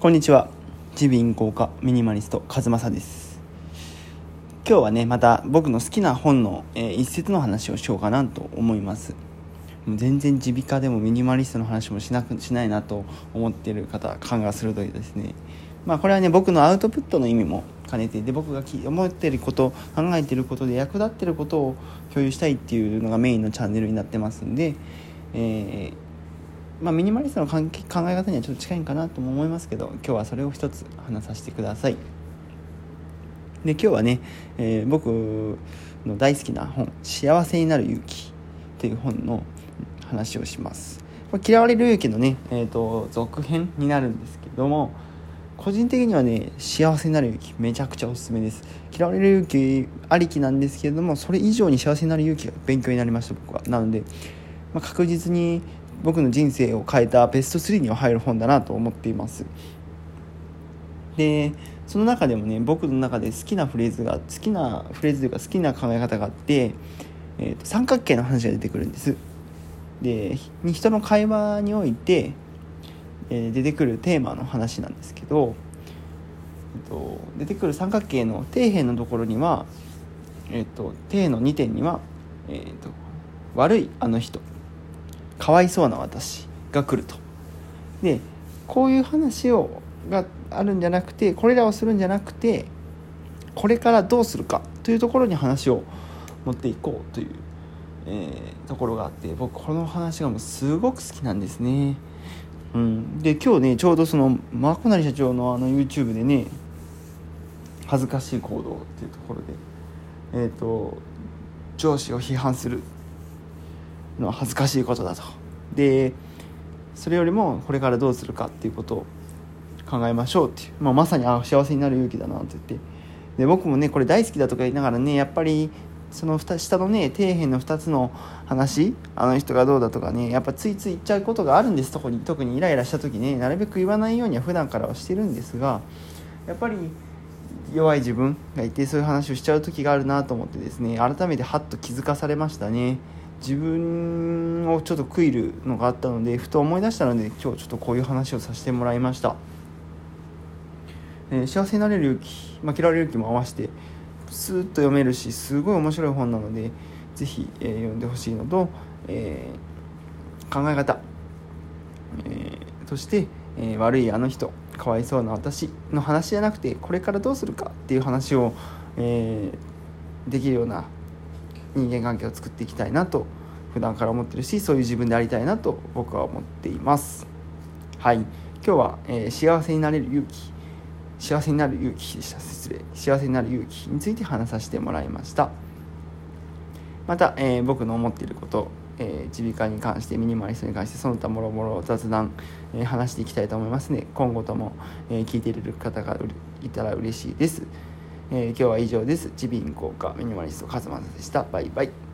こんにちは。耳鼻咽喉科ミニマリスト和正です。今日はねまた僕の好きな本の、えー、一節の話をしようかなと思います。全然耳鼻科でもミニマリストの話もしなくしないなと思っている方感が鋭いですね。まあこれはね僕のアウトプットの意味も兼ねていて僕が思っていること考えていることで役立っていることを共有したいっていうのがメインのチャンネルになってますんで、えーまあ、ミニマリストの考え方にはちょっと近いんかなとも思いますけど今日はそれを一つ話させてください。で今日はね、えー、僕の大好きな本「幸せになる勇気」という本の話をします。これ嫌われる勇気のね、えーと、続編になるんですけども個人的にはね幸せになる勇気めちゃくちゃおすすめです。嫌われる勇気ありきなんですけれどもそれ以上に幸せになる勇気が勉強になりました僕は。なので、まあ、確実に僕の人生を変えたベスト3には入る本だなと思っています。でその中でもね僕の中で好きなフレーズが好きなフレーズというか好きな考え方があって、えーと、三角形の話が出てくるんです。で人の会話において、えー、出てくるテーマの話なんですけど、えーと、出てくる三角形の底辺のところには、えーと、底の2点には、えー、と悪いあの人かわいそうな私が来るとでこういう話をがあるんじゃなくてこれらをするんじゃなくてこれからどうするかというところに話を持っていこうという、えー、ところがあって僕この話がもうすごく好きなんですね。うん、で今日ねちょうどそのマコナリ社長のあの YouTube でね恥ずかしい行動っていうところでえっ、ー、と上司を批判するのは恥ずかしいことだと。でそれよりもこれからどうするかっていうことを考えましょうっていう、まあ、まさにあ幸せになる勇気だなって言って。で僕もねこれ大好きだとか言いながらねやっぱりその下のね底辺の2つの話あの人がどうだとかねやっぱついつい言っちゃうことがあるんです特に特にイライラした時ね。なるべく言わないようには普段からはしてるんですがやっぱり弱い自分がいてそういう話をしちゃう時があるなと思ってですね改めてハッと気づかされましたね。自分をちょっと悔いるのがあったのでふと思い出したので今日ちょっとこういう話をさせてもらいました、えー、幸せになれる勇気、まあ、嫌われる勇気も合わせてスーッと読めるしすごい面白い本なので是非、えー、読んでほしいのと、えー、考え方、え、そして、え悪いあの人かわいそうな私の話じゃなくてこれからどうするかっていう話を、えできるような人間関係を作っていきたいなと普段から思ってるしそういう自分でありたいなと僕は思っています。はい。今日は、えー、幸せになれる勇気。幸せになる勇気でした。失礼。幸せになる勇気について話させてもらいました。また、えー、僕の思っていることえ、耳鼻科に関してミニマリストに関してその他もろもろ雑談、えー、話していきたいと思いますね今後とも、えー、聞いている方がいたら嬉しいです。えー、今日は以上です。耳鼻咽喉科ミニマリストカズマでした。バイバイ。